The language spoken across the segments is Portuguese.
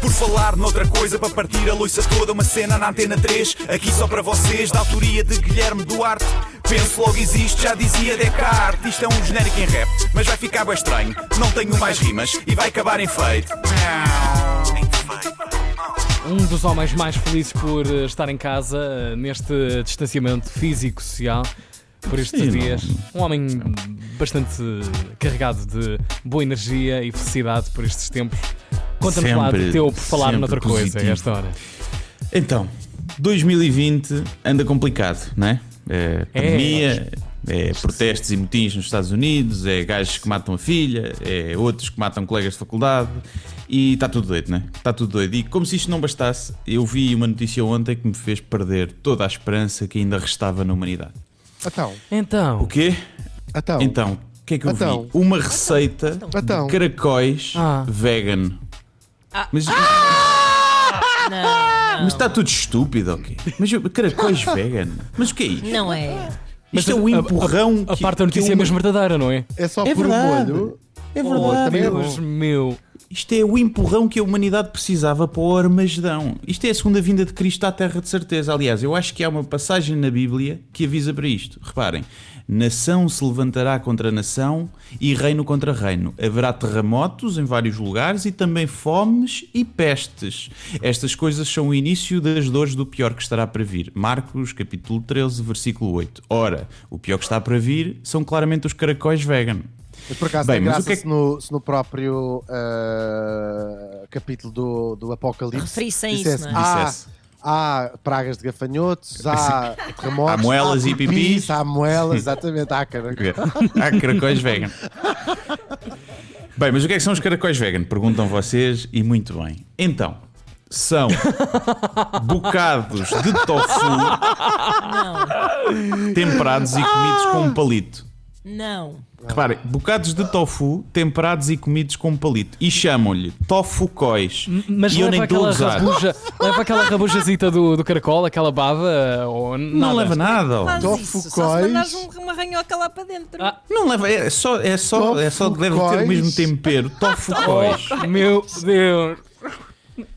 Por falar noutra coisa, para partir a loiça toda, uma cena na antena 3, aqui só para vocês, da autoria de Guilherme Duarte. Penso logo existe, já dizia Descartes. Isto é um genérico em rap, mas vai ficar bem estranho. Não tenho mais rimas e vai acabar em feito. Um dos homens mais felizes por eh, estar em casa eh, neste distanciamento físico-social por estes Sim, não. dias. Um homem bastante carregado de boa energia e felicidade por estes tempos. Conta-nos lá do teu por falar noutra coisa a positivo. esta hora. Então, 2020 anda complicado, não é? É pandemia, é protestos e motins nos Estados Unidos, é gajos que matam a filha, é outros que matam colegas de faculdade e está tudo doido, não é? Está tudo doido. E como se isto não bastasse, eu vi uma notícia ontem que me fez perder toda a esperança que ainda restava na humanidade. Então, Então, O quê? então, Então, o que é que eu Então. vi? Uma receita Então. de caracóis Ah. vegan. Mas, Não, mas está tudo estúpido, ok? Mas eu- caracóis vegan? Mas o que é isto? não é. Isto é o empurrão a, que- parte da notícia que é mesmo verdadeira, não é? é só É por verdade. molho. É Oh, verdade. também é Deus meu. Isto é o empurrão que a humanidade precisava para o Armagedão. Isto é a segunda vinda de Cristo à Terra de certeza. Aliás, eu acho que há uma passagem na Bíblia que avisa para isto. Reparem: nação se levantará contra nação e reino contra reino. Haverá terremotos em vários lugares e também fomes e pestes. Estas coisas são o início das dores do pior que estará para vir. Marcos, capítulo 13, versículo 8. Ora, o pior que está para vir são claramente os caracóis vegan. Mas por acaso Bem, tem mas o graça que é que- se, no, se no próprio ah, capítulo do, do Apocalipse Referissem isso, não é? há, há pragas de gafanhotos, há terremotos, Há moelas e pipis." há moelas, exatamente, há cara. Há caracóis vegan. Bem, mas o que é que são os caracóis vegan? Perguntam vocês e muito bem. Então, são bocados de tofu Não, temperados e comidos com um palito. Não. Reparem, bocados de tofu temperados e comidos com um palito. E chamam-lhe tofucóis. Mas e eu nem leva estou a aquela usar. rabuja, leva aquela rabujazita do, do caracol, aquela bava, ou Não nada? leva nada. Tofu isso. Só se cois. mandares um, uma ranhoca lá para dentro. Ah. Não leva, é só, é só, é só deve ter o mesmo tempero. Tofucóis. Meu Deus.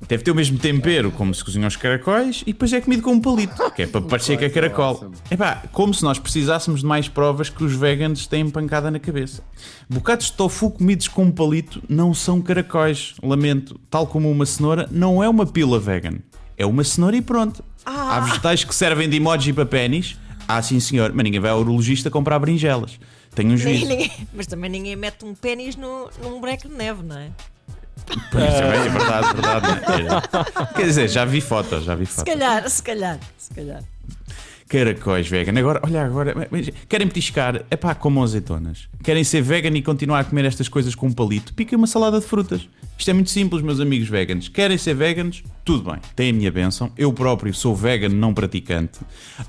Deve ter o mesmo tempero como se cozinham os caracóis e depois é comido com um palito, que é para parecer que é caracol. Epá, como se nós precisássemos de mais provas que os veganos têm pancada na cabeça. Bocados de tofu comidos com um palito não são caracóis, lamento. Tal como uma cenoura, não é uma pila vegan. É uma cenoura e pronto. Há vegetais que servem de emoji para pênis. Ah, sim senhor, mas ninguém vai ao urologista comprar berinjelas. Tenho um juízo. Ninguém- mas também ninguém mete um pênis no, num boneco de neve, não é? Pois, também é verdade, verdade. Quer dizer, já vi fotos, já vi Se fotos. calhar, se calhar, se calhar. Caracóis vegan. Agora, olha agora, querem petiscar? É pá, como azeitonas. Querem ser vegan e continuar a comer estas coisas com um palito? Piquem uma salada de frutas. Isto é muito simples, meus amigos veganos. Querem ser veganos? Tudo bem, têm a minha bênção. Eu próprio sou vegan não praticante.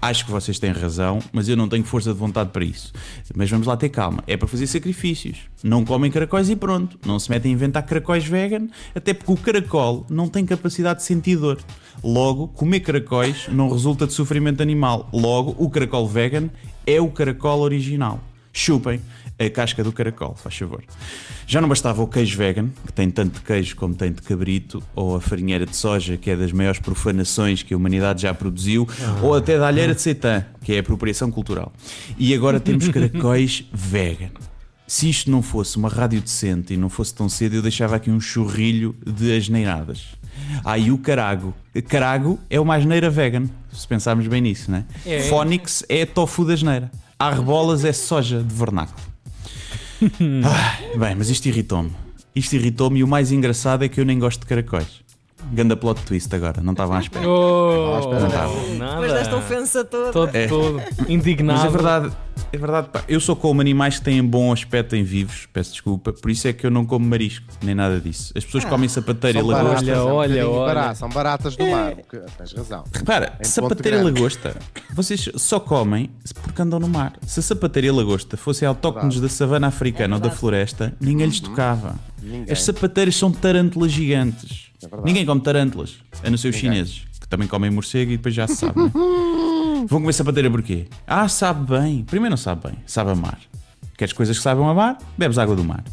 Acho que vocês têm razão, mas eu não tenho força de vontade para isso. Mas vamos lá ter calma. É para fazer sacrifícios. Não comem caracóis e pronto. Não se metem a inventar caracóis vegan, até porque o caracol não tem capacidade de sentir dor. Logo, comer caracóis não resulta de sofrimento animal. Logo, o caracol vegan é o caracol original. Chupem a casca do caracol, faz favor. Já não bastava o queijo vegan, que tem tanto de queijo como tem de cabrito, ou a farinheira de soja, que é das maiores profanações que a humanidade já produziu, ou até da alheira de seitã, que é a apropriação cultural. E agora temos caracóis vegan. Se isto não fosse uma rádio decente e não fosse tão cedo, eu deixava aqui um churrilho de asneiradas. Aí o carago. Carago é uma asneira vegan, se pensarmos bem nisso, né? É. Fónix é tofu da asneira. Arrebolas é soja de vernáculo. Ah, bem, mas isto irritou-me. Isto irritou-me e o mais engraçado é que eu nem gosto de caracóis. Ganda plot twist agora, não estavam à espera. Oh, espera, não. nada. Depois desta ofensa toda. Todo, É. todo indignado. Mas é verdade, é verdade, pá. Eu sou como animais que têm bom aspecto em vivos, peço desculpa, por isso é que eu não como marisco, nem nada disso. As pessoas comem sapateira e lagosta. baratas, Olha, é um olha, olha. São baratas do mar. que- Tens razão. Repara, Em sapateira e lagosta, vocês só comem porque andam no mar. Se a sapateira e a lagosta fossem autóctones da savana africana É ou da floresta, ninguém lhes tocava. Ninguém. As sapateiras são tarântulas gigantes. É ninguém come tarântulas, a não ser os chineses, que também comem morcego e depois já se sabe. né? Vão comer sapateira porquê? Ah, sabe bem. Primeiro não sabe bem, sabe a mar. Queres coisas que sabem a mar? Bebes água do mar.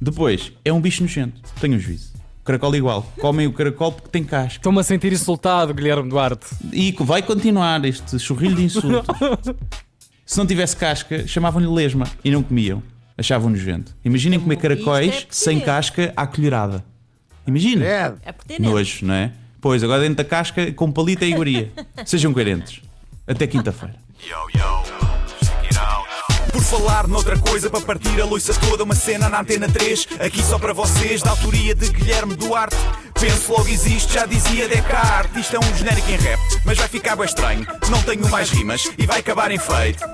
Depois, é um bicho nojento. Tenho um juízo. Caracol igual. Comem o caracol porque tem casca. Estou-me a sentir insultado, Guilherme Duarte. E vai continuar este churrilho de insultos. Se não tivesse casca, chamavam-lhe lesma e não comiam. Achavam nojento. Imaginem comer é caracóis sem casca à colherada. Imagina. É, É. Nojo, não é? Pois, agora dentro da casca, com palito é iguaria. Sejam coerentes. Até quinta-feira. Por falar noutra coisa, para partir a loiça toda, uma cena na antena 3, aqui só para vocês, da autoria de Guilherme Duarte. Penso logo existe, já dizia Descartes. Isto é um genérico em rap, mas vai ficar bem estranho. Não tenho mais rimas e vai acabar em feito.